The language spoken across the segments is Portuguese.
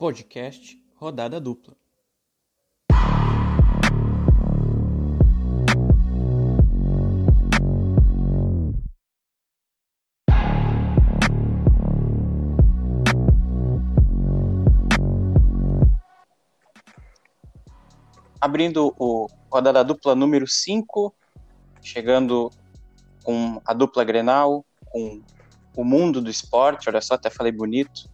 Podcast Rodada Dupla. Abrindo o Rodada Dupla número 5, chegando com a dupla Grenal, com o mundo do esporte, olha só, até falei bonito.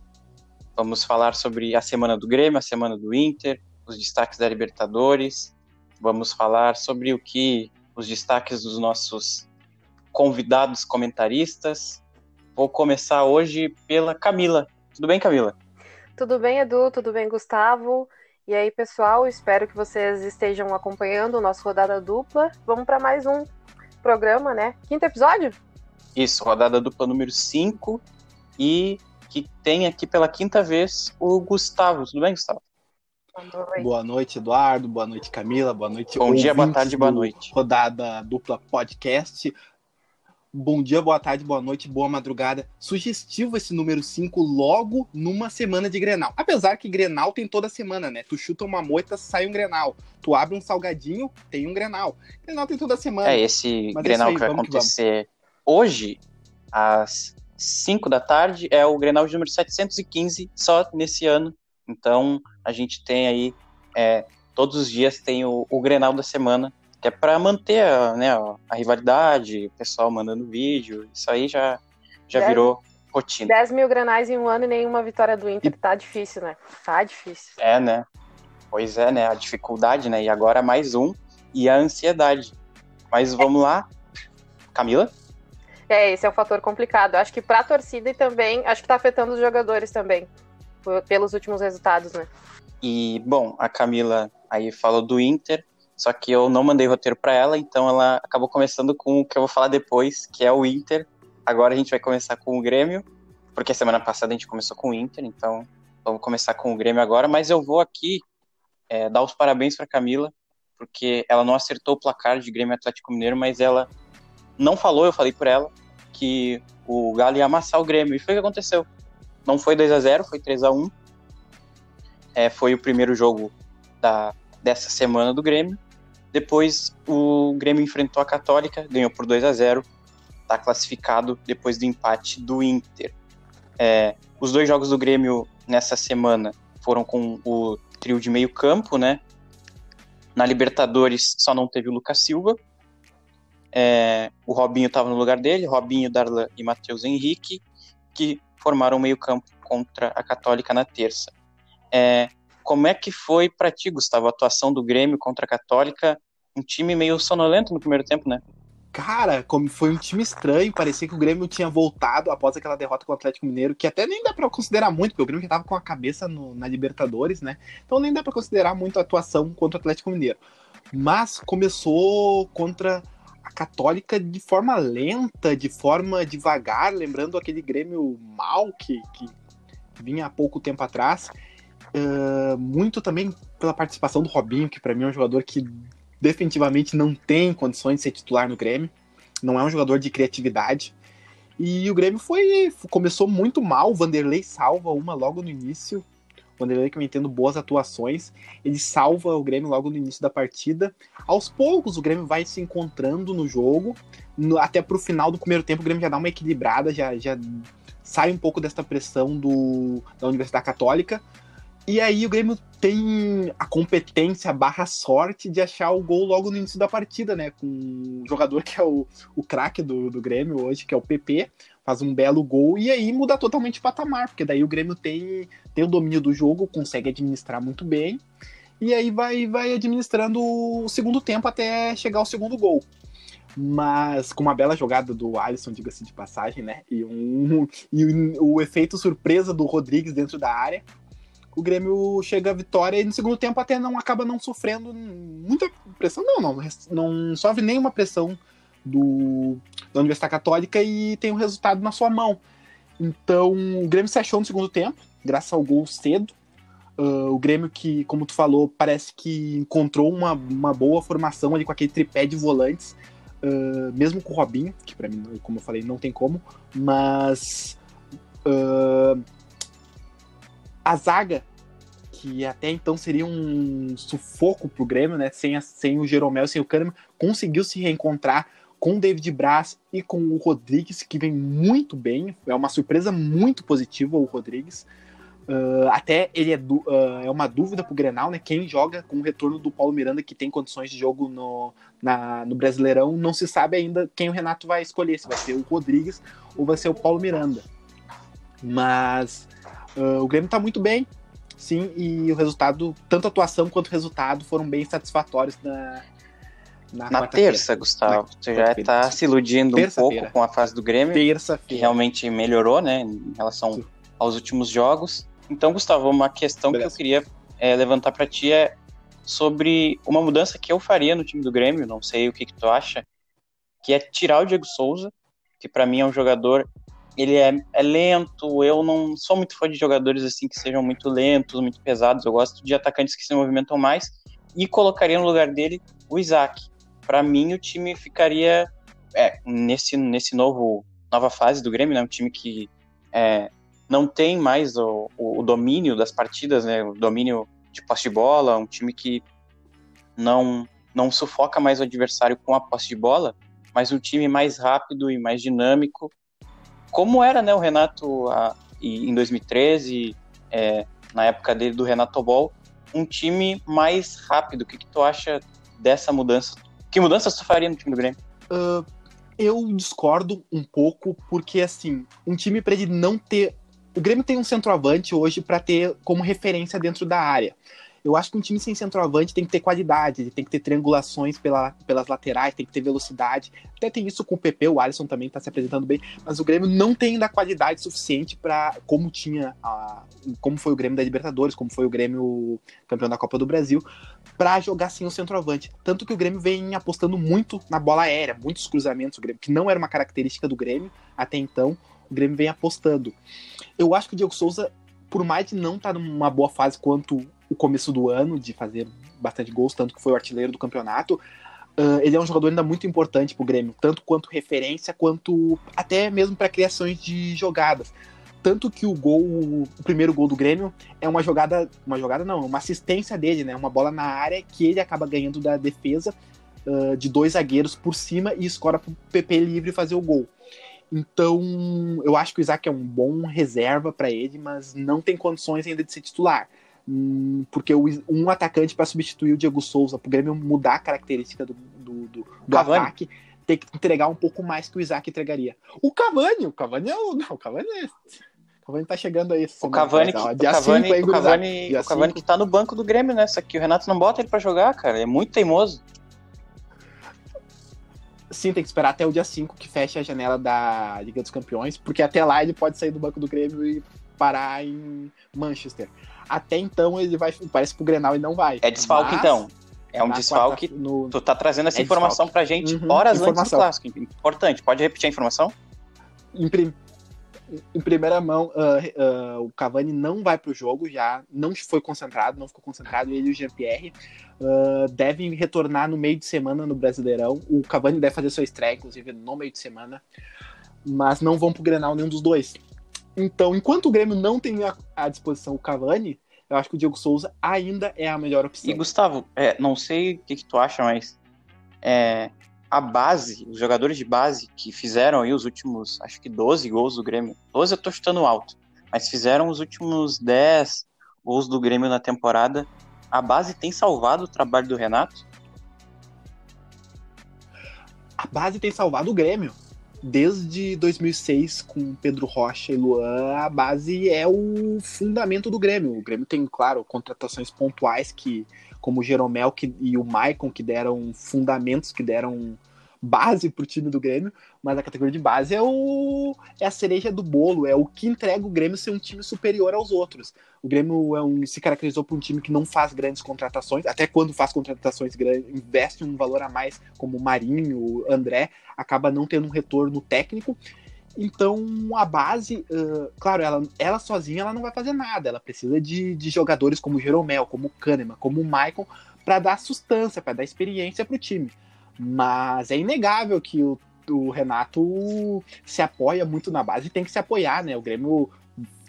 Vamos falar sobre a semana do Grêmio, a semana do Inter, os destaques da Libertadores. Vamos falar sobre o que os destaques dos nossos convidados comentaristas. Vou começar hoje pela Camila. Tudo bem, Camila? Tudo bem, Edu? Tudo bem, Gustavo? E aí, pessoal, espero que vocês estejam acompanhando o nosso rodada dupla. Vamos para mais um programa, né? Quinto episódio? Isso, rodada dupla número 5. E que tem aqui pela quinta vez o Gustavo. Tudo bem, Gustavo? Boa noite, Eduardo. Boa noite, Camila. Boa noite. Bom dia, boa tarde, boa noite. Rodada dupla podcast. Bom dia, boa tarde, boa noite, boa madrugada. Sugestivo esse número 5 logo numa semana de Grenal. Apesar que Grenal tem toda semana, né? Tu chuta uma moita, sai um Grenal. Tu abre um salgadinho, tem um Grenal. Grenal tem toda semana. É, esse Mas Grenal é aí, que vai acontecer que hoje, às 5 da tarde, é o Grenal de número 715 só nesse ano. Então, a gente tem aí, é, todos os dias tem o, o Grenal da semana que é para manter a, né, a rivalidade, o pessoal mandando vídeo, isso aí já, já dez, virou rotina. 10 mil granais em um ano e nenhuma vitória do Inter, tá difícil, né? Tá difícil. É, né? Pois é, né? A dificuldade, né? E agora mais um, e a ansiedade. Mas vamos lá. Camila? É, esse é um fator complicado. Acho que pra torcida e também, acho que tá afetando os jogadores também, pelos últimos resultados, né? E, bom, a Camila aí falou do Inter, só que eu não mandei roteiro para ela, então ela acabou começando com o que eu vou falar depois, que é o Inter. Agora a gente vai começar com o Grêmio, porque semana passada a gente começou com o Inter, então vamos começar com o Grêmio agora. Mas eu vou aqui é, dar os parabéns para Camila, porque ela não acertou o placar de Grêmio Atlético Mineiro, mas ela não falou, eu falei por ela, que o Galo ia amassar o Grêmio, e foi o que aconteceu. Não foi 2 a 0 foi 3 a 1 é, Foi o primeiro jogo da, dessa semana do Grêmio. Depois o Grêmio enfrentou a Católica, ganhou por 2 a 0 está classificado depois do empate do Inter. É, os dois jogos do Grêmio nessa semana foram com o trio de meio campo, né? Na Libertadores só não teve o Lucas Silva. É, o Robinho estava no lugar dele, Robinho, Darlan e Matheus Henrique, que formaram o meio campo contra a Católica na terça. É, como é que foi para ti, Gustavo, a atuação do Grêmio contra a Católica um time meio sonolento no primeiro tempo, né? Cara, como foi um time estranho, parecia que o Grêmio tinha voltado após aquela derrota com o Atlético Mineiro, que até nem dá para considerar muito, porque o Grêmio já tava com a cabeça no, na Libertadores, né? Então nem dá para considerar muito a atuação contra o Atlético Mineiro. Mas começou contra a Católica de forma lenta, de forma devagar, lembrando aquele Grêmio mal que, que vinha há pouco tempo atrás. Uh, muito também pela participação do Robinho, que para mim é um jogador que definitivamente não tem condições de ser titular no Grêmio. Não é um jogador de criatividade. E o Grêmio foi começou muito mal. O Vanderlei salva uma logo no início. Vanderlei que vem tendo boas atuações. Ele salva o Grêmio logo no início da partida. Aos poucos o Grêmio vai se encontrando no jogo. No, até pro final do primeiro tempo o Grêmio já dá uma equilibrada, já, já sai um pouco desta pressão do, da Universidade Católica. E aí o Grêmio tem a competência barra sorte de achar o gol logo no início da partida, né? Com um jogador que é o, o craque do, do Grêmio hoje, que é o PP, faz um belo gol e aí muda totalmente o patamar, porque daí o Grêmio tem, tem o domínio do jogo, consegue administrar muito bem, e aí vai, vai administrando o segundo tempo até chegar ao segundo gol. Mas com uma bela jogada do Alisson, diga-se de passagem, né? E, um, e o, o efeito surpresa do Rodrigues dentro da área o Grêmio chega à vitória e no segundo tempo até não acaba não sofrendo muita pressão. Não, não, não sofre nenhuma pressão do, da Universidade Católica e tem o um resultado na sua mão. Então o Grêmio se achou no segundo tempo, graças ao gol cedo. Uh, o Grêmio que, como tu falou, parece que encontrou uma, uma boa formação ali com aquele tripé de volantes, uh, mesmo com o Robinho, que para mim, como eu falei, não tem como, mas uh, a zaga que até então seria um sufoco pro Grêmio, né? Sem, a, sem o Jeromel, sem o Kahneman, conseguiu se reencontrar com o David Braz e com o Rodrigues, que vem muito bem. É uma surpresa muito positiva o Rodrigues. Uh, até ele é, uh, é uma dúvida pro Grenal, né? Quem joga com o retorno do Paulo Miranda, que tem condições de jogo no, na, no Brasileirão, não se sabe ainda quem o Renato vai escolher, se vai ser o Rodrigues ou vai ser o Paulo Miranda. Mas uh, o Grêmio tá muito bem, sim, e o resultado, tanto a atuação quanto o resultado, foram bem satisfatórios na, na, na terça, Gustavo. você já está se iludindo um pouco com a fase do Grêmio. Que realmente melhorou, né? Em relação Sim. aos últimos jogos. Então, Gustavo, uma questão Beleza. que eu queria é, levantar para ti é sobre uma mudança que eu faria no time do Grêmio, não sei o que, que tu acha, que é tirar o Diego Souza, que para mim é um jogador, ele é, é, lento, eu não sou muito fã de jogadores assim que sejam muito lentos, muito pesados, eu gosto de atacantes que se movimentam mais, e colocaria no lugar dele o Isaac para mim o time ficaria é, nesse, nesse novo nova fase do Grêmio, né? Um time que é, não tem mais o, o, domínio das partidas, né? O domínio de posse de bola, um time que não não sufoca mais o adversário com a posse de bola, mas um time mais rápido e mais dinâmico, como era, né? O Renato a, em 2013, é, na época dele do Renato Ball, um time mais rápido. O que, que tu acha dessa mudança que mudanças tu faria no time do Grêmio? Uh, eu discordo um pouco, porque assim, um time para ele não ter. O Grêmio tem um centroavante hoje para ter como referência dentro da área. Eu acho que um time sem centroavante tem que ter qualidade, tem que ter triangulações pela, pelas laterais, tem que ter velocidade. Até tem isso com o PP, o Alisson também está se apresentando bem, mas o Grêmio não tem ainda qualidade suficiente para como tinha a, como foi o Grêmio da Libertadores, como foi o Grêmio campeão da Copa do Brasil, para jogar sem o centroavante. Tanto que o Grêmio vem apostando muito na bola aérea, muitos cruzamentos, Grêmio, que não era uma característica do Grêmio até então. O Grêmio vem apostando. Eu acho que o Diego Souza, por mais de não estar tá numa boa fase quanto o começo do ano, de fazer bastante gols, tanto que foi o artilheiro do campeonato. Uh, ele é um jogador ainda muito importante para o Grêmio, tanto quanto referência, quanto até mesmo para criações de jogadas. Tanto que o gol, o primeiro gol do Grêmio é uma jogada, uma jogada não, uma assistência dele, né? Uma bola na área que ele acaba ganhando da defesa uh, de dois zagueiros por cima e escora para o PP livre fazer o gol. Então, eu acho que o Isaac é um bom reserva para ele, mas não tem condições ainda de ser titular. Porque um atacante para substituir o Diego Souza, para o Grêmio mudar a característica do, do, do, do ataque, tem que entregar um pouco mais que o Isaac entregaria. O Cavani, o Cavani é o. Não, o Cavani é. O Cavani tá chegando aí. O Cavani, que, o Cavani, aí, o Cavani, o Cavani que tá no banco do Grêmio, né? Só que o Renato não bota ele pra jogar, cara. É muito teimoso. Sim, tem que esperar até o dia 5 que fecha a janela da Liga dos Campeões, porque até lá ele pode sair do banco do Grêmio e parar em Manchester. Até então ele vai. Parece que o Grenal ele não vai. É desfalque, Mas, então. É um desfalque. Quarta, no... Tu tá trazendo essa é informação desfalque. pra gente uhum, horas informação. antes do clássico. Importante. Pode repetir a informação? Em, prim... em primeira mão, uh, uh, o Cavani não vai pro jogo, já não foi concentrado, não ficou concentrado, ele e o Jean-Pierre. Uh, devem retornar no meio de semana no Brasileirão. O Cavani deve fazer sua estreia, inclusive, no meio de semana. Mas não vão pro Grenal nenhum dos dois. Então, enquanto o Grêmio não tem à disposição o Cavani, eu acho que o Diego Souza ainda é a melhor opção. E Gustavo, é, não sei o que, que, tu acha, mas é, a base, os jogadores de base que fizeram aí os últimos, acho que 12 gols do Grêmio, 12 eu tô chutando alto, mas fizeram os últimos 10 gols do Grêmio na temporada, a base tem salvado o trabalho do Renato? A base tem salvado o Grêmio desde 2006 com Pedro Rocha e Luan, a base é o fundamento do Grêmio. O Grêmio tem, claro, contratações pontuais que, como o Jeromel que, e o Maicon, que deram fundamentos, que deram base para o time do Grêmio, mas a categoria de base é, o, é a cereja do bolo, é o que entrega o Grêmio ser um time superior aos outros. O Grêmio é um, se caracterizou por um time que não faz grandes contratações, até quando faz contratações grandes, investe um valor a mais, como o Marinho, o André, acaba não tendo um retorno técnico. Então, a base, uh, claro, ela, ela sozinha ela não vai fazer nada. Ela precisa de, de jogadores como o Jeromel, como o Kahneman, como o para dar sustância, para dar experiência para o time. Mas é inegável que o, o Renato se apoia muito na base e tem que se apoiar, né? O Grêmio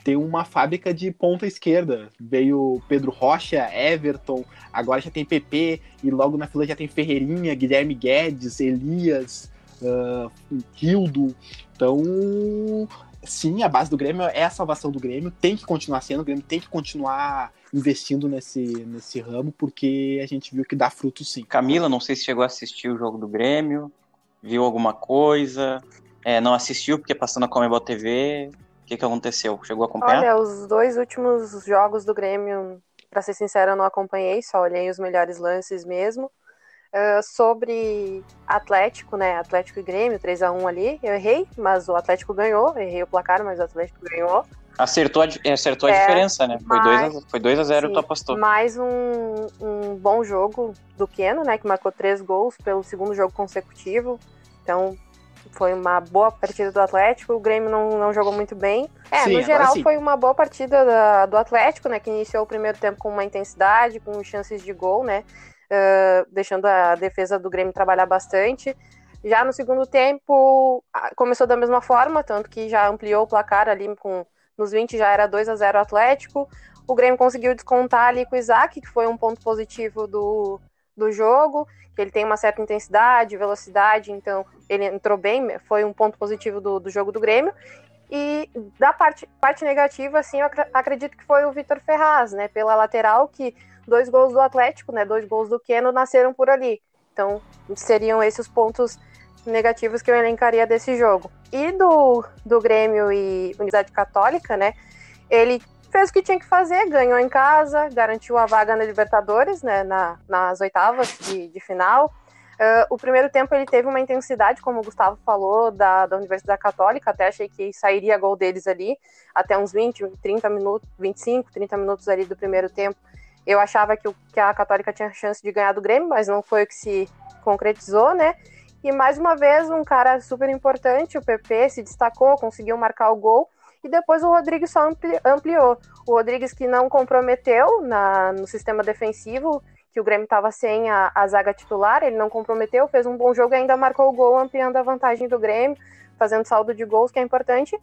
tem uma fábrica de ponta esquerda. Veio Pedro Rocha, Everton, agora já tem PP, e logo na fila já tem Ferreirinha, Guilherme Guedes, Elias, uh, Hildo. Então, sim, a base do Grêmio é a salvação do Grêmio, tem que continuar sendo, o Grêmio tem que continuar investindo nesse, nesse ramo, porque a gente viu que dá fruto sim. Camila, não sei se chegou a assistir o jogo do Grêmio, viu alguma coisa, é, não assistiu porque passou na Comebol TV, o que, que aconteceu? Chegou a acompanhar? Olha, os dois últimos jogos do Grêmio, para ser sincera, eu não acompanhei, só olhei os melhores lances mesmo. Uh, sobre Atlético, né? Atlético e Grêmio, 3 a 1 ali. Eu errei, mas o Atlético ganhou. Errei o placar, mas o Atlético ganhou. Acertou a, acertou a é, diferença, né? Foi 2 a, foi 2 a 0 tu apostou. Mais um, um bom jogo do Keno, né? Que marcou três gols pelo segundo jogo consecutivo. Então, foi uma boa partida do Atlético, o Grêmio não, não jogou muito bem. É, sim, no geral foi uma boa partida da, do Atlético, né? Que iniciou o primeiro tempo com uma intensidade, com chances de gol, né? Uh, deixando a defesa do Grêmio trabalhar bastante. Já no segundo tempo começou da mesma forma, tanto que já ampliou o placar ali com nos 20 já era 2 a 0 Atlético. O Grêmio conseguiu descontar ali com o Isaac, que foi um ponto positivo do, do jogo, que ele tem uma certa intensidade, velocidade, então ele entrou bem, foi um ponto positivo do, do jogo do Grêmio. E da parte, parte negativa, assim, eu acredito que foi o Vitor Ferraz, né, pela lateral, que dois gols do Atlético, né, dois gols do Keno nasceram por ali. Então, seriam esses os pontos negativos que eu elencaria desse jogo. E do, do Grêmio e Unidade Católica, né, ele fez o que tinha que fazer, ganhou em casa, garantiu a vaga na Libertadores, né, na, nas oitavas de, de final. Uh, o primeiro tempo ele teve uma intensidade, como o Gustavo falou, da, da Universidade Católica, até achei que sairia gol deles ali, até uns 20, 30 minutos, 25, 30 minutos ali do primeiro tempo. Eu achava que, o, que a Católica tinha chance de ganhar do Grêmio, mas não foi o que se concretizou, né? E mais uma vez, um cara super importante, o PP, se destacou, conseguiu marcar o gol e depois o Rodrigues só ampli ampliou. O Rodrigues que não comprometeu na, no sistema defensivo, que o Grêmio estava sem a, a, zaga titular, ele não comprometeu, fez um bom jogo e ainda marcou o gol, ampliando a vantagem do Grêmio, fazendo saldo de gols, que é importante,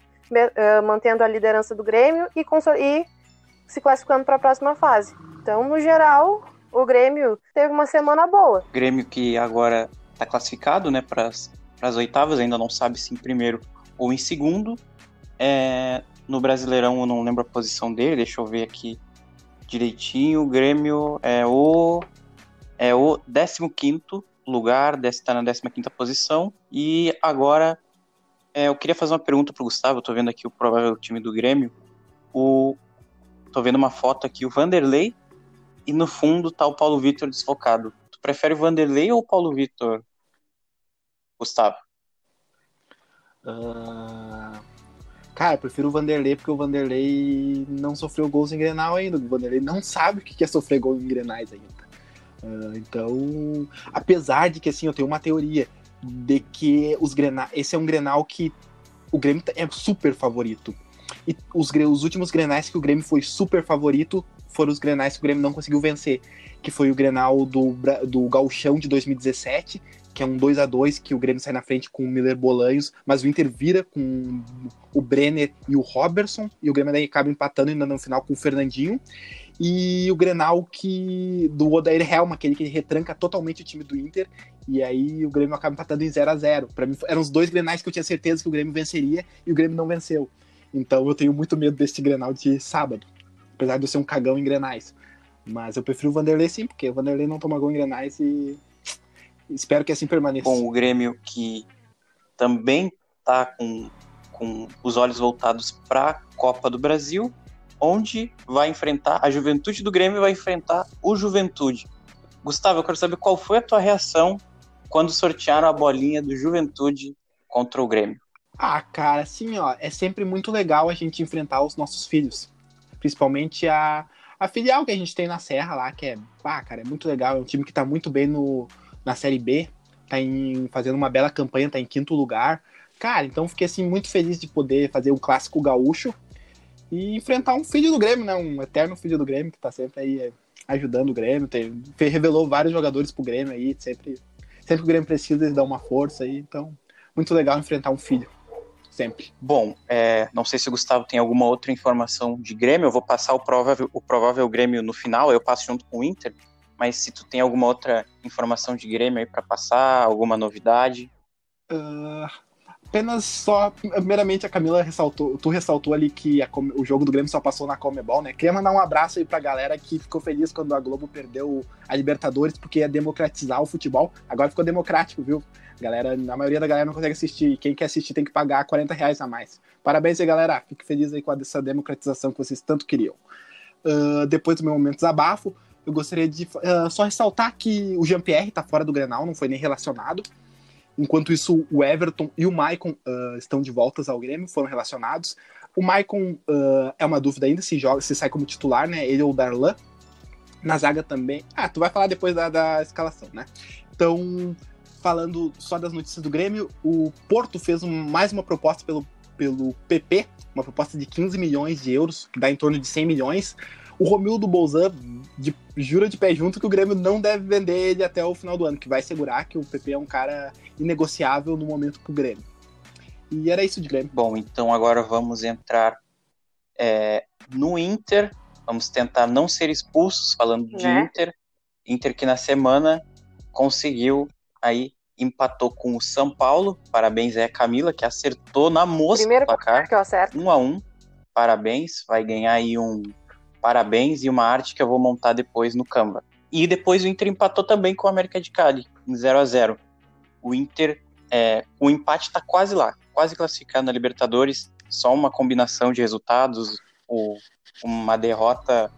mantendo a liderança do Grêmio e, e se classificando para a próxima fase. Então, no geral, o Grêmio teve uma semana boa. Grêmio que agora está classificado né, para as oitavas, ainda não sabe se em primeiro ou em segundo. É, no Brasileirão eu não lembro a posição dele, deixa eu ver aqui direitinho. O Grêmio é o é o 15 lugar, está na 15 posição. E agora é, eu queria fazer uma pergunta para o Gustavo. Tô vendo aqui o provável time do Grêmio. O, tô vendo uma foto aqui, o Vanderlei, e no fundo tá o Paulo Vitor desfocado. Tu prefere o Vanderlei ou o Paulo Vitor, Gustavo? Uh... Cara, eu prefiro o Vanderlei porque o Vanderlei não sofreu gols em Grenal ainda. O Vanderlei não sabe o que é sofrer gol em Grenais ainda. Uh, então, apesar de que assim, eu tenho uma teoria de que os Grenal, esse é um Grenal que o Grêmio é super favorito. E os, os últimos Grenais que o Grêmio foi super favorito foram os Grenais que o Grêmio não conseguiu vencer, que foi o Grenal do, do Gauchão de 2017 que é um 2 a 2 que o Grêmio sai na frente com o Miller Bolanhos, mas o Inter vira com o Brenner e o Robertson, e o Grêmio daí acaba empatando ainda no final com o Fernandinho. E o Grenal que do Odair Helma, aquele que retranca totalmente o time do Inter, e aí o Grêmio acaba empatando em 0 a 0 Para mim eram os dois Grenais que eu tinha certeza que o Grêmio venceria e o Grêmio não venceu. Então eu tenho muito medo desse Grenal de sábado, apesar de eu ser um cagão em Grenais. Mas eu prefiro o Vanderlei sim, porque o Vanderlei não toma gol em Grenais e Espero que assim permaneça. Com o Grêmio que também está com, com os olhos voltados para a Copa do Brasil, onde vai enfrentar a Juventude do Grêmio vai enfrentar o Juventude. Gustavo, eu quero saber qual foi a tua reação quando sortearam a bolinha do Juventude contra o Grêmio. Ah, cara, assim, ó, é sempre muito legal a gente enfrentar os nossos filhos. Principalmente a, a filial que a gente tem na Serra lá, que é, ah, cara, é muito legal. É um time que tá muito bem no, na Série B, tá em, fazendo uma bela campanha, tá em quinto lugar. Cara, então fiquei assim muito feliz de poder fazer um clássico gaúcho e enfrentar um filho do Grêmio, né? Um eterno filho do Grêmio que tá sempre aí é, ajudando o Grêmio, tem, revelou vários jogadores pro Grêmio aí, sempre, sempre que o Grêmio precisa eles dão uma força aí, então muito legal enfrentar um filho. Sempre. Bom, é, não sei se o Gustavo tem alguma outra informação de Grêmio, eu vou passar o provável, o provável Grêmio no final, eu passo junto com o Inter, mas se tu tem alguma outra informação de Grêmio aí para passar, alguma novidade? Uh, apenas só, primeiramente a Camila ressaltou, tu ressaltou ali que a, o jogo do Grêmio só passou na Comebol, né? Queria mandar um abraço aí pra galera que ficou feliz quando a Globo perdeu a Libertadores porque ia democratizar o futebol. Agora ficou democrático, viu? Galera, a maioria da galera não consegue assistir. Quem quer assistir tem que pagar 40 reais a mais. Parabéns aí, galera. Fique feliz aí com essa democratização que vocês tanto queriam. Uh, depois do meu momento desabafo, eu gostaria de uh, só ressaltar que o Jean-Pierre tá fora do Grenal, não foi nem relacionado. Enquanto isso, o Everton e o Maicon uh, estão de voltas ao Grêmio, foram relacionados. O Maicon é uma dúvida ainda se joga, se sai como titular, né? Ele ou o Darlan. Na zaga também. Ah, tu vai falar depois da, da escalação, né? Então, falando só das notícias do Grêmio, o Porto fez um, mais uma proposta pelo, pelo PP, uma proposta de 15 milhões de euros, que dá em torno de 100 milhões. O Romildo Bolzan de, jura de pé junto que o Grêmio não deve vender ele até o final do ano, que vai segurar que o PP é um cara inegociável no momento pro Grêmio. E era isso de Grêmio. Bom, então agora vamos entrar é, no Inter. Vamos tentar não ser expulsos, falando de né? Inter. Inter que na semana conseguiu aí empatou com o São Paulo. Parabéns aí a Camila que acertou na moça Primeiro placar. que eu acerto. Um a um. Parabéns, vai ganhar aí um parabéns e uma arte que eu vou montar depois no Canva. E depois o Inter empatou também com o América de Cali, em 0 a 0 O Inter, é, o empate está quase lá, quase classificado na Libertadores, só uma combinação de resultados, o, uma derrota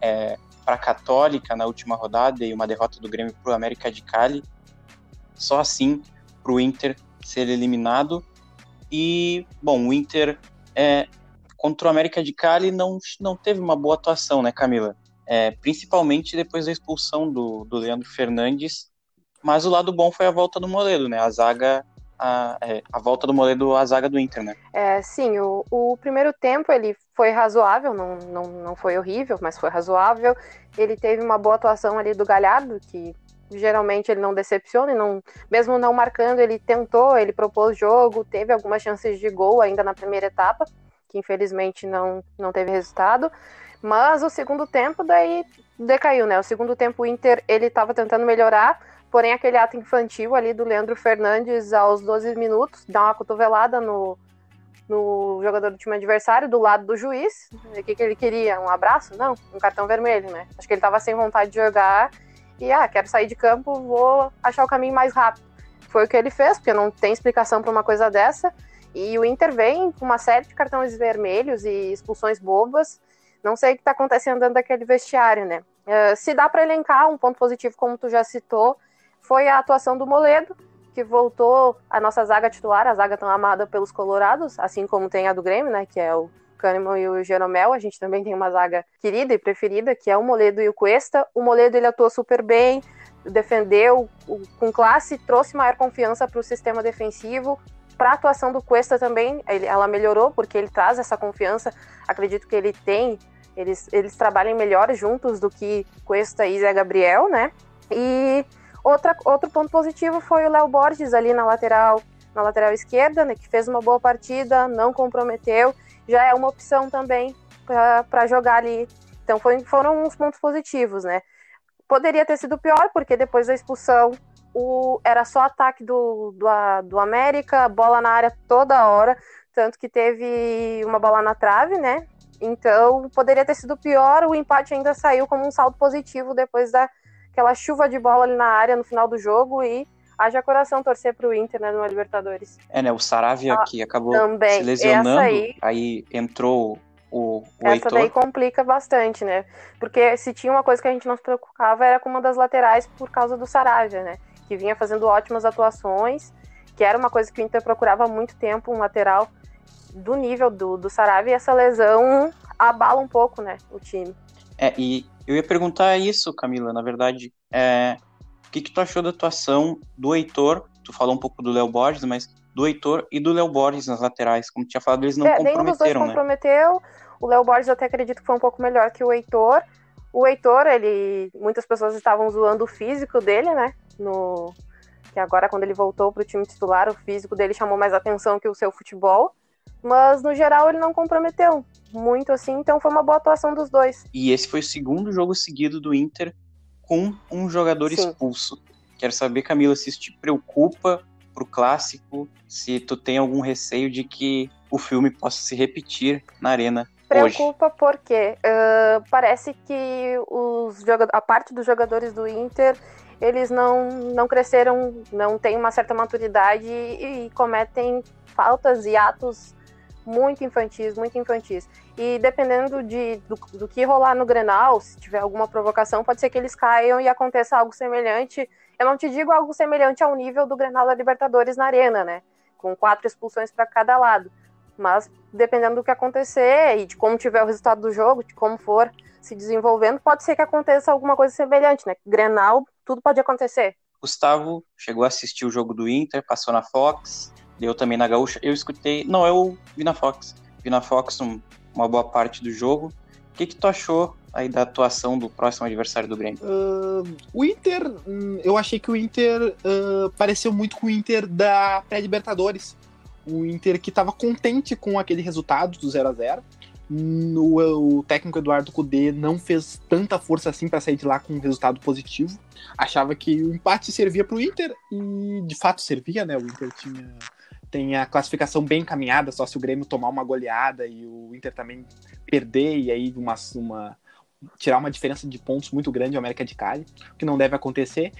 é, para a Católica na última rodada e uma derrota do Grêmio para o América de Cali. Só assim para o Inter ser eliminado. E, bom, o Inter é, contra o América de Cali não, não teve uma boa atuação, né, Camila? É, principalmente depois da expulsão do, do Leandro Fernandes. Mas o lado bom foi a volta do Moledo, né? A zaga a, é, a, volta do Moledo à zaga do Inter, né? É, sim, o, o, primeiro tempo ele foi razoável, não, não, não foi horrível, mas foi razoável. Ele teve uma boa atuação ali do Galhardo, que geralmente ele não decepciona, e não, mesmo não marcando, ele tentou, ele propôs jogo, teve algumas chances de gol ainda na primeira etapa que infelizmente não, não teve resultado. Mas o segundo tempo daí decaiu, né? O segundo tempo o Inter ele estava tentando melhorar, porém aquele ato infantil ali do Leandro Fernandes aos 12 minutos, dá uma cotovelada no, no jogador do time adversário, do lado do juiz. O que, que ele queria? Um abraço? Não, um cartão vermelho, né? Acho que ele estava sem vontade de jogar e, ah, quero sair de campo, vou achar o caminho mais rápido. Foi o que ele fez, porque não tem explicação para uma coisa dessa. E o Inter vem com uma série de cartões vermelhos e expulsões bobas. Não sei o que está acontecendo dentro daquele vestiário, né? Uh, se dá para elencar um ponto positivo, como tu já citou, foi a atuação do Moledo, que voltou a nossa zaga titular, a zaga tão amada pelos colorados, assim como tem a do Grêmio, né? Que é o Kahneman e o Jeromel. A gente também tem uma zaga querida e preferida, que é o Moledo e o Cuesta. O Moledo ele atuou super bem, defendeu com classe, trouxe maior confiança para o sistema defensivo, para a atuação do Cuesta também, ela melhorou, porque ele traz essa confiança. Acredito que ele tem, eles, eles trabalham melhor juntos do que Cuesta e Zé Gabriel, né? E outra, outro ponto positivo foi o Léo Borges ali na lateral, na lateral esquerda, né? Que fez uma boa partida, não comprometeu. Já é uma opção também para jogar ali. Então foi, foram uns pontos positivos, né? Poderia ter sido pior, porque depois da expulsão o, era só ataque do, do, do América, bola na área toda hora, tanto que teve uma bola na trave, né? Então poderia ter sido pior, o empate ainda saiu como um saldo positivo depois daquela chuva de bola ali na área no final do jogo e haja coração torcer para o Inter né, no Libertadores. É, né? O Saravia ah, que acabou também. se lesionando, aí, aí entrou o, o Essa Heitor. daí complica bastante, né? Porque se tinha uma coisa que a gente não se preocupava era com uma das laterais por causa do Saravia, né? que vinha fazendo ótimas atuações, que era uma coisa que o Inter procurava há muito tempo, um lateral do nível do, do Saravia, e essa lesão abala um pouco, né, o time. É, e eu ia perguntar isso, Camila, na verdade, é, que, que tu achou da atuação do Heitor, tu falou um pouco do Léo Borges, mas do Heitor e do Léo Borges nas laterais, como tinha falado, eles não é, comprometeram, nenhum dos dois né? comprometeu, o Léo Borges eu até acredito que foi um pouco melhor que o Heitor, o Heitor, ele, muitas pessoas estavam zoando o físico dele, né? No que agora quando ele voltou para o time titular, o físico dele chamou mais atenção que o seu futebol. Mas no geral ele não comprometeu muito assim, então foi uma boa atuação dos dois. E esse foi o segundo jogo seguido do Inter com um jogador Sim. expulso. Quero saber, Camila, se isso te preocupa pro clássico, se tu tem algum receio de que o filme possa se repetir na arena. Preocupa hoje. porque uh, parece que os a parte dos jogadores do Inter eles não, não cresceram, não têm uma certa maturidade e, e cometem faltas e atos muito infantis, muito infantis. E dependendo de, do, do, que rolar no Grenal, se tiver alguma provocação, pode ser que eles caiam e aconteça algo semelhante. Eu não te digo algo semelhante ao nível do Grenal da Libertadores na Arena, né? Com quatro expulsões para cada lado. Mas dependendo do que acontecer e de como tiver o resultado do jogo, de como for se desenvolvendo, pode ser que aconteça alguma coisa semelhante, né? Grenal, tudo pode acontecer. Gustavo chegou a assistir o jogo do Inter, passou na Fox, deu também na Gaúcha. Eu escutei, não, eu vi na Fox. Vi na Fox um, uma boa parte do jogo. O que, que tu achou aí da atuação do próximo adversário do Grêmio? Uh, o Inter, hum, eu achei que o Inter uh, pareceu muito com o Inter da pré-Libertadores. O Inter que estava contente com aquele resultado do 0 a 0 no, o técnico Eduardo Cudê não fez tanta força assim para sair de lá com um resultado positivo. Achava que o empate servia para o Inter e de fato servia, né? O Inter tinha tem a classificação bem encaminhada, só se o Grêmio tomar uma goleada e o Inter também perder e aí uma, uma tirar uma diferença de pontos muito grande ao América de Cali, que não deve acontecer.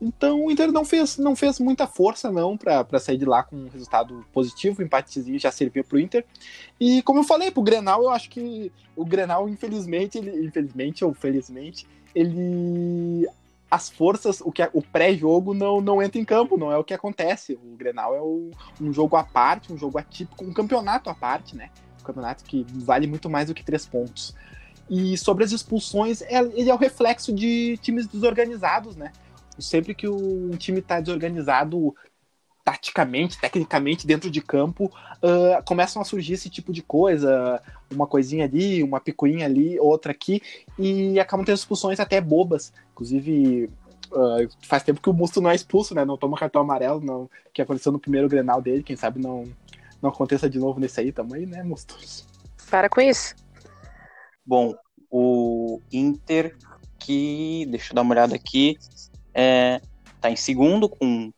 Então o Inter não fez, não fez muita força não para sair de lá com um resultado positivo, o empatezinho já serviu para o Inter. E como eu falei, para o Grenal, eu acho que o Grenal, infelizmente, ele, infelizmente ou felizmente, ele as forças, o que é, o pré-jogo não, não entra em campo, não é o que acontece. O Grenal é o, um jogo à parte, um jogo atípico, um campeonato à parte, né? Um campeonato que vale muito mais do que três pontos. E sobre as expulsões, é, ele é o reflexo de times desorganizados, né? Sempre que um time está desorganizado taticamente, tecnicamente, dentro de campo, uh, começam a surgir esse tipo de coisa, uma coisinha ali, uma picuinha ali, outra aqui, e acabam tendo expulsões até bobas. Inclusive, uh, faz tempo que o Musto não é expulso, né? Não toma cartão amarelo, não, que aconteceu no primeiro Grenal dele, quem sabe não, não aconteça de novo nesse aí também, né, Musto? Para com isso. Bom, o Inter que, deixa eu dar uma olhada aqui, é, tá em segundo com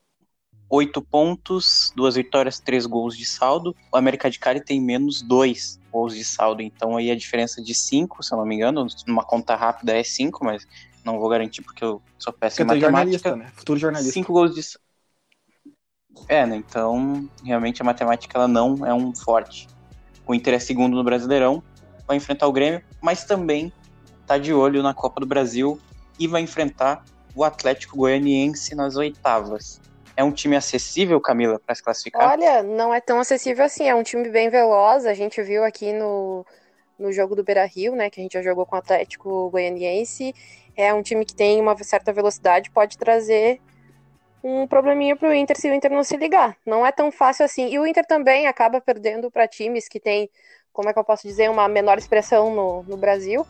oito pontos, duas vitórias, três gols de saldo. O América de Cali tem menos dois gols de saldo, então aí a diferença de cinco, se eu não me engano, numa conta rápida é cinco, mas não vou garantir porque eu sou péssimo em matemática. Né? Futuro jornalista. Cinco gols de é, né? Então, realmente a matemática ela não é um forte. O Inter é segundo no Brasileirão, vai enfrentar o Grêmio, mas também tá de olho na Copa do Brasil e vai enfrentar o Atlético Goianiense nas oitavas. É um time acessível, Camila, para se classificar? Olha, não é tão acessível assim. É um time bem veloz. A gente viu aqui no, no jogo do Beira Rio, né? Que a gente já jogou com o Atlético Goianiense. É um time que tem uma certa velocidade, pode trazer um probleminha para o Inter se o Inter não se ligar. Não é tão fácil assim. E o Inter também acaba perdendo para times que têm, como é que eu posso dizer, uma menor expressão no, no Brasil.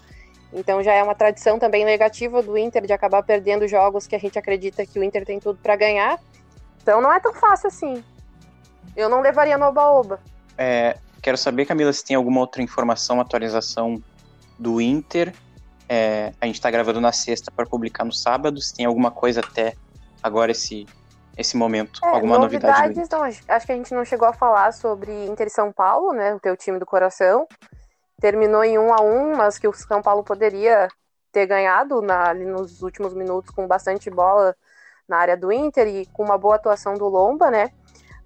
Então já é uma tradição também negativa do Inter de acabar perdendo jogos que a gente acredita que o Inter tem tudo para ganhar. Então não é tão fácil assim. Eu não levaria no oba-oba. É, quero saber, Camila, se tem alguma outra informação, atualização do Inter. É, a gente está gravando na sexta para publicar no sábado. Se tem alguma coisa até agora esse, esse momento, é, alguma novidade? Então, acho que a gente não chegou a falar sobre Inter e São Paulo, né? O teu time do coração. Terminou em um a um, mas que o São Paulo poderia ter ganhado na, ali nos últimos minutos com bastante bola na área do Inter e com uma boa atuação do Lomba, né?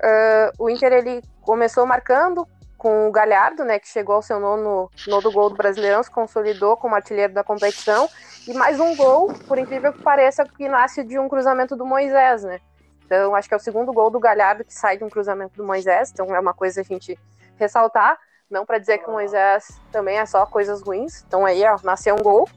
Uh, o Inter ele começou marcando com o Galhardo, né, que chegou ao seu nono, nono gol do Brasileirão, se consolidou como artilheiro da competição, e mais um gol, por incrível que pareça, que nasce de um cruzamento do Moisés, né? Então, acho que é o segundo gol do Galhardo que sai de um cruzamento do Moisés, então é uma coisa a gente ressaltar, não para dizer que o Moisés também é só coisas ruins. Então aí, ó, nasceu um gol.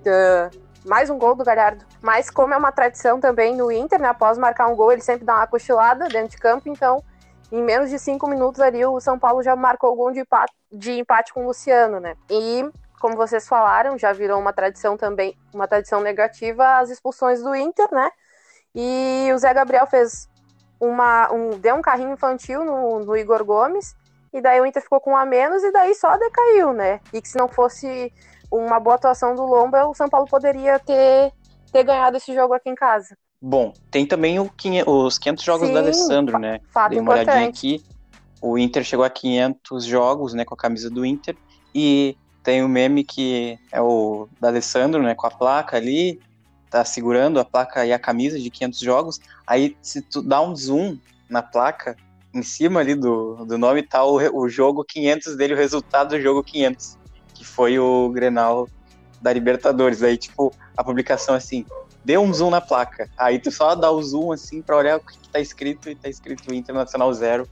Uh, mais um gol do Galhardo. Mas como é uma tradição também no Inter, né? Após marcar um gol, ele sempre dá uma cochilada dentro de campo, então em menos de cinco minutos ali o São Paulo já marcou o gol de empate, de empate com o Luciano, né? E como vocês falaram, já virou uma tradição também, uma tradição negativa as expulsões do Inter, né? E o Zé Gabriel fez uma, um, deu um carrinho infantil no, no Igor Gomes e daí o Inter ficou com um a menos, e daí só decaiu, né? E que se não fosse uma boa atuação do Lomba, o São Paulo poderia ter, ter ganhado esse jogo aqui em casa. Bom, tem também o, os 500 jogos Sim, do Alessandro, né? Fato Dei uma olhadinha importante. aqui. O Inter chegou a 500 jogos, né, com a camisa do Inter. E tem o meme que é o da Alessandro, né, com a placa ali, tá segurando a placa e a camisa de 500 jogos. Aí, se tu dá um zoom na placa, em cima ali do, do nome tá o, o jogo 500 dele, o resultado do jogo 500, que foi o Grenal da Libertadores. Aí, tipo, a publicação assim, dê um zoom na placa. Aí tu só dá o zoom assim pra olhar o que tá escrito e tá escrito Internacional 0,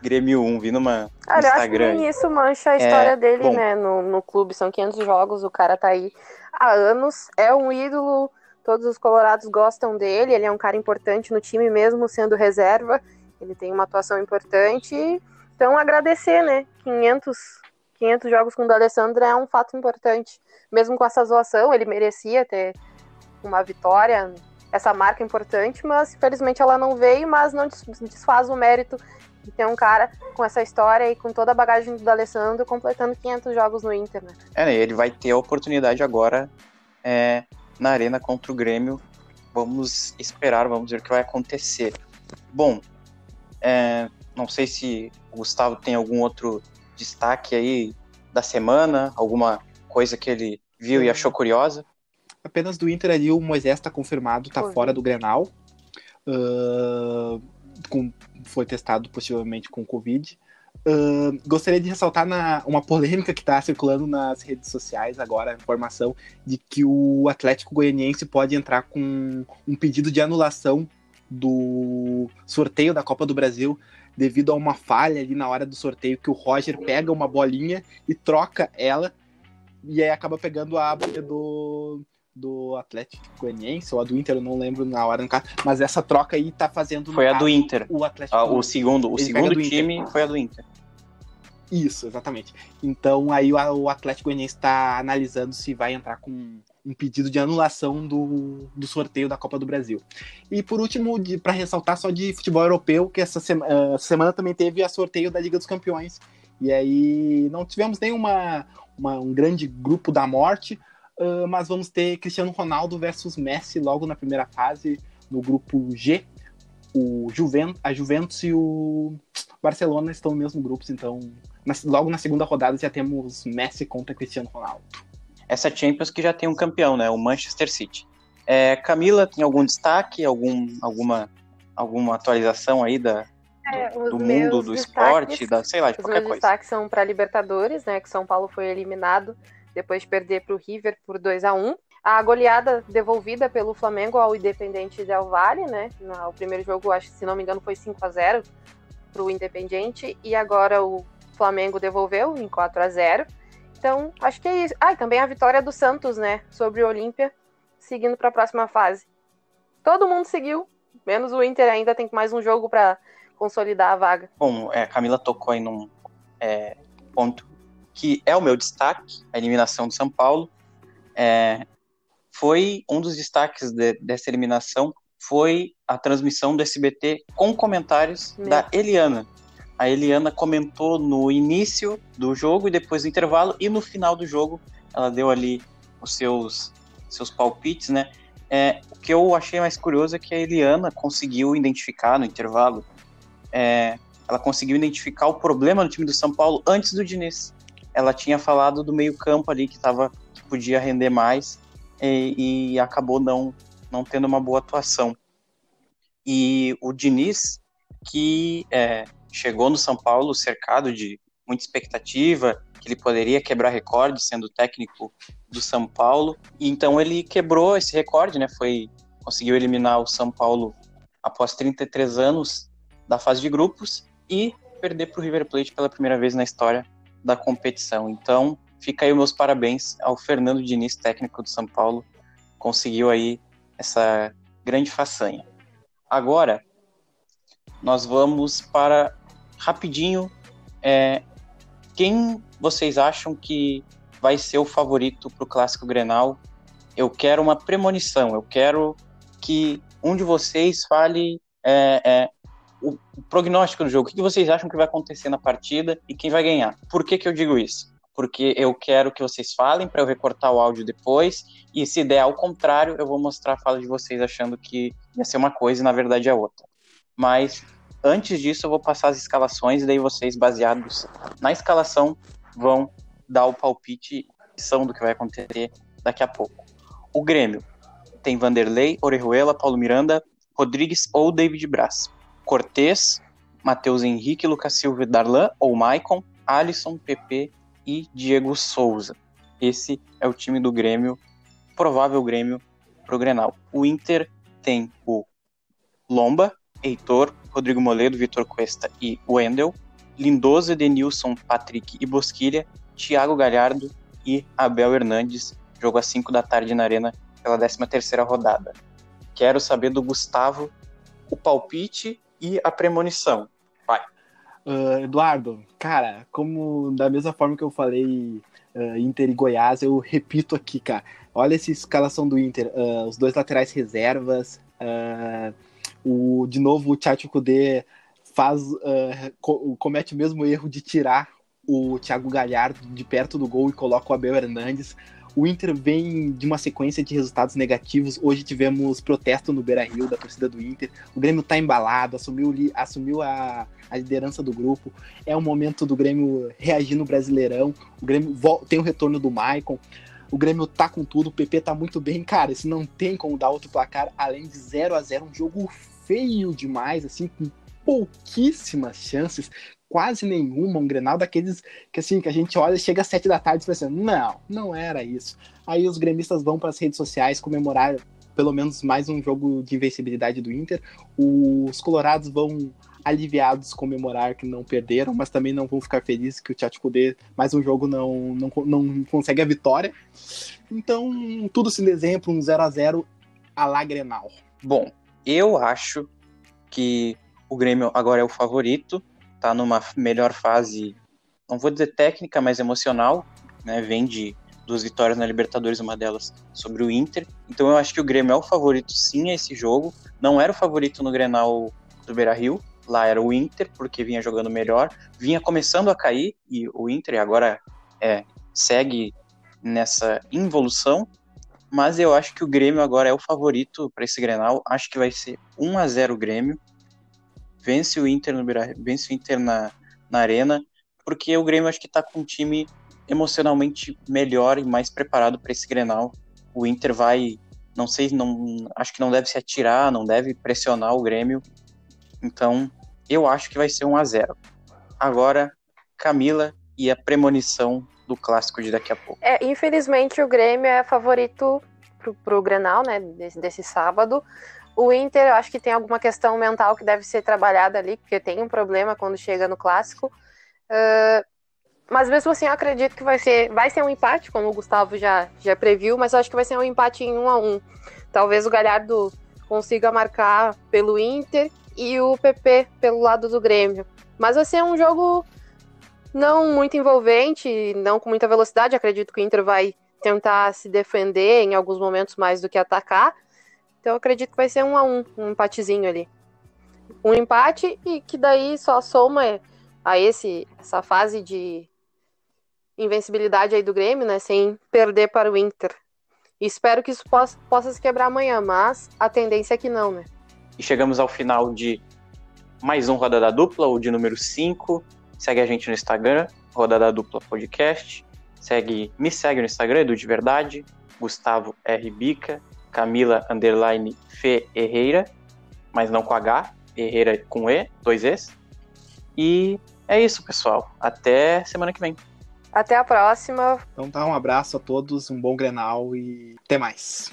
Grêmio 1, vi numa Olha, eu acho que Instagram. isso mancha a história dele, bom. né, no, no clube. São 500 jogos, o cara tá aí há anos, é um ídolo, todos os colorados gostam dele, ele é um cara importante no time mesmo sendo reserva, ele tem uma atuação importante. Então, agradecer, né, 500, 500 jogos com o D'Alessandro é um fato importante. Mesmo com essa zoação, ele merecia ter uma vitória, essa marca importante, mas infelizmente ela não veio, mas não des- desfaz o mérito de ter um cara com essa história e com toda a bagagem do D'Alessandro completando 500 jogos no Inter, né? É, né, ele vai ter a oportunidade agora é, na arena contra o Grêmio. Vamos esperar, vamos ver o que vai acontecer. Bom, é, não sei se o Gustavo tem algum outro destaque aí da semana, alguma coisa que ele viu e achou curiosa. Apenas do Inter ali, o Moisés tá confirmado, tá Covid. fora do Grenal. Ah, com- foi testado possivelmente com Covid. Ah, gostaria de ressaltar na, uma polêmica que está circulando nas redes sociais agora, a informação de que o Atlético Goianiense pode entrar com um pedido de anulação do sorteio da Copa do Brasil devido a uma falha ali na hora do sorteio que o Roger pega uma bolinha e troca ela e aí acaba pegando a bolha do, do Atlético Goianiense ou a do Inter, eu não lembro na hora, no caso, mas essa troca aí tá fazendo Foi a do Inter. o Atlético Ah, o segundo, o Ele segundo do Inter. time foi a do Inter. Isso, exatamente. Então aí o, o Atlético Goianiense está analisando se vai entrar com um pedido de anulação do, do sorteio da Copa do Brasil. E por último, para ressaltar só de futebol europeu, que essa, sema- eh, semana também teve a sorteio da Liga dos Campeões. E aí não tivemos nenhuma uma- um grande grupo da morte, ah, mas vamos ter Cristiano Ronaldo versus Messi logo na primeira fase, no grupo G. O Juven, a Juventus e o Barcelona estão no mesmo grupo, então na- logo na segunda rodada já temos Messi contra Cristiano Ronaldo. Essa Champions que já tem um campeão, né? O Manchester City. É, Camila, tem algum destaque, algum, alguma, alguma atualização aí da, os do meus mundo do esporte, da, sei lá, de Os qualquer coisa? destaques são para Libertadores, né? Que São Paulo foi eliminado depois de perder para o River por 2 a 1 A goleada devolvida pelo Flamengo ao Independente Del Valle, né? No, o primeiro jogo, acho que se não me engano, foi 5 a 0 para o Independente. E agora o Flamengo devolveu em 4 a 0 Então, acho que é isso. Ah, e também a vitória do Santos, né? Sobre o Olímpia, seguindo para a próxima fase. Todo mundo seguiu, menos o Inter ainda tem mais um jogo para consolidar a vaga. Bom, é, a Camila tocou aí num é, ponto que é o meu destaque, a eliminação do São Paulo. É, foi um dos destaques de- dessa eliminação foi a transmissão do SBT com comentários Meu. da Eliana. A Eliana comentou no início do jogo e depois do intervalo e no final do jogo ela deu ali os seus seus palpites, né? É, o que eu achei mais curioso é que a Eliana conseguiu identificar no intervalo é, ela conseguiu identificar o problema no time do São Paulo antes do Diniz. Ela tinha falado do meio-campo ali que, tava, que podia render mais e, e acabou não, não tendo uma boa atuação. E o Diniz, que é, chegou no São Paulo cercado de muita expectativa, que ele poderia quebrar recorde sendo técnico do São Paulo, e então ele quebrou esse recorde, né? Foi conseguiu eliminar o São Paulo após 33 anos da fase de grupos e perder para o River Plate pela primeira vez na história da competição. Então, fica aí meus parabéns ao Fernando Diniz, técnico do São Paulo, conseguiu aí essa grande façanha. Agora, nós vamos para rapidinho. é, quem vocês acham que vai ser o favorito para o Clássico Grenal? Eu quero uma premonição. Eu quero que um de vocês fale é, é, o prognóstico do jogo. O que vocês acham que vai acontecer na partida e quem vai ganhar? Por que, que eu digo isso? Porque eu quero que vocês falem para eu recortar o áudio depois. E se der ao contrário, eu vou mostrar a fala de vocês achando que ia ser uma coisa e na verdade é outra. Mas antes disso, eu vou passar as escalações e daí vocês, baseados na escalação, vão dar o palpite são do que vai acontecer daqui a pouco. O Grêmio tem Vanderlei, Orejuela, Paulo Miranda, Rodrigues ou David Braz. Cortez, Matheus Henrique, Lucas Silva, Darlan ou Maicon, Alisson, PP e Diego Souza. Esse é o time do Grêmio, provável Grêmio pro Grenal. O Inter tem o Lomba, Heitor, Rodrigo Moledo, Vitor Cuesta e Wendel, Lindoso, Edenilson, Patrick e Bosquilha, Thiago Galhardo e Abel Hernandes. Jogo às 5 da tarde na Arena pela 13 terceira rodada. Quero saber do Gustavo o palpite e a premonição. Vai. Uh, Eduardo, cara, como da mesma forma que eu falei uh, Inter e Goiás, eu repito aqui, cara. Olha essa escalação do Inter. Uh, os dois laterais reservas. O, de novo, o Tchatcho Kudê faz, co comete o mesmo erro de tirar o Thiago Galhardo de perto do gol e coloca o Abel Hernandes. O Inter vem de uma sequência de resultados negativos. Hoje tivemos protesto no Beira Rio da torcida do Inter. O Grêmio está embalado, assumiu, assumiu a, a, liderança do grupo. É o momento do Grêmio reagir no Brasileirão. O Grêmio tem o retorno do Maicon. O Grêmio tá com tudo, o PP tá muito bem, cara. Isso não tem como dar outro placar além de 0 a 0 um jogo feio demais, assim, com pouquíssimas chances quase nenhuma, um Grenal daqueles que assim, que a gente olha, chega às sete da tarde e pensa, não, não era isso. Aí os gremistas vão para as redes sociais comemorar pelo menos mais um jogo de invencibilidade do Inter. Os colorados vão aliviados comemorar que não perderam, mas também não vão ficar felizes que o Tchatcho Kudê mais um jogo não, não, não consegue a vitória. Então, tudo se desenha para um 0 a 0 a lá Grenal. Bom, eu acho que o Grêmio agora é o favorito, tá numa melhor fase, não vou dizer técnica, mas emocional, né? Vem de duas vitórias na Libertadores, uma delas sobre o Inter. Então eu acho que o Grêmio é o favorito sim a esse jogo. Não era o favorito no Grenal do Beira-Rio, lá era o Inter, porque vinha jogando melhor, vinha começando a cair e o Inter agora é, segue nessa involução, mas eu acho que o Grêmio agora é o favorito para esse Grenal. Acho que vai ser 1 a 0 o Grêmio vence o Inter no vence o Inter na, na arena, porque o Grêmio acho que está com um time emocionalmente melhor e mais preparado para esse Grenal. O Inter vai, não sei, não acho que não deve se atirar, não deve pressionar o Grêmio. Então, eu acho que vai ser 1 a 0. Agora, Camila e a premonição do clássico de daqui a pouco. É, infelizmente o Grêmio é favorito pro, pro Grenal, né, desse, desse sábado. O Inter, eu acho que tem alguma questão mental que deve ser trabalhada ali, porque tem um problema quando chega no clássico. Uh, mas mesmo assim, eu acredito que vai ser, vai ser um empate, como o Gustavo já, já previu, mas eu acho que vai ser um empate em um a um. Talvez o Galhardo consiga marcar pelo Inter e o PP pelo lado do Grêmio. Mas vai ser um jogo não muito envolvente, não com muita velocidade. Acredito que o Inter vai tentar se defender em alguns momentos mais do que atacar. Então acredito que vai ser um a um, um empatezinho ali. Um empate e que daí só soma a esse essa fase de invencibilidade aí do Grêmio, né, sem perder para o Inter. Espero que isso possa, possa se quebrar amanhã, mas a tendência é que não, né? E chegamos ao final de mais um Rodada Dupla, o de número 5. Segue a gente no Instagram, Rodada Dupla Podcast. Segue, me segue no Instagram, Edu de Verdade, Gustavo R. Bica. Camila underline Ferreira, mas não com H, Herreira com E, dois Es. E é isso, pessoal. Até semana que vem. Até a próxima. Então tá, um abraço a todos, um bom Grenal e até mais.